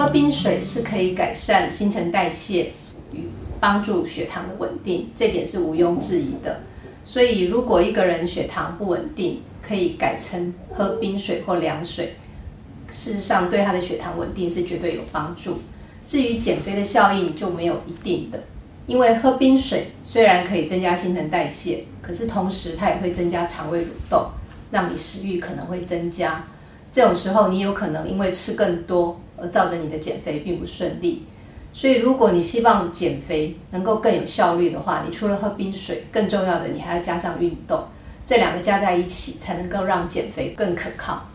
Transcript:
喝冰水是可以改善新陈代谢与帮助血糖的稳定，这点是毋庸置疑的。所以，如果一个人血糖不稳定，可以改成喝冰水或凉水，事实上对他的血糖稳定是绝对有帮助。至于减肥的效应就没有一定的，因为喝冰水虽然可以增加新陈代谢，可是同时它也会增加肠胃蠕动，让你食欲可能会增加。这种时候，你有可能因为吃更多而造成你的减肥并不顺利。所以，如果你希望减肥能够更有效率的话，你除了喝冰水，更重要的你还要加上运动，这两个加在一起才能够让减肥更可靠。